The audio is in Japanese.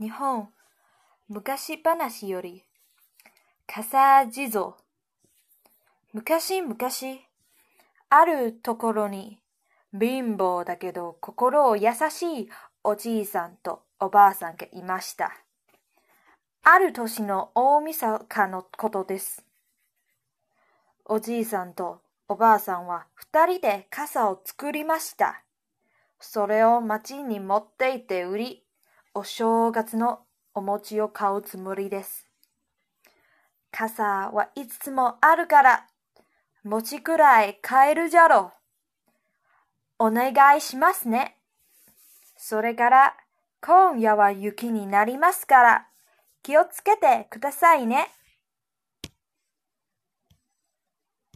日本昔話より笠地蔵昔々あるところに貧乏だけど心を優しいおじいさんとおばあさんがいました。ある年の大晦日のことです。おじいさんとおばあさんは二人で傘を作りました。それを町に持って行って売り、お正月のお餅を買うつもりです。傘はいつつもあるから、餅くらい買えるじゃろう。お願いしますね。それから、今夜は雪になりますから、気をつけてくださいね。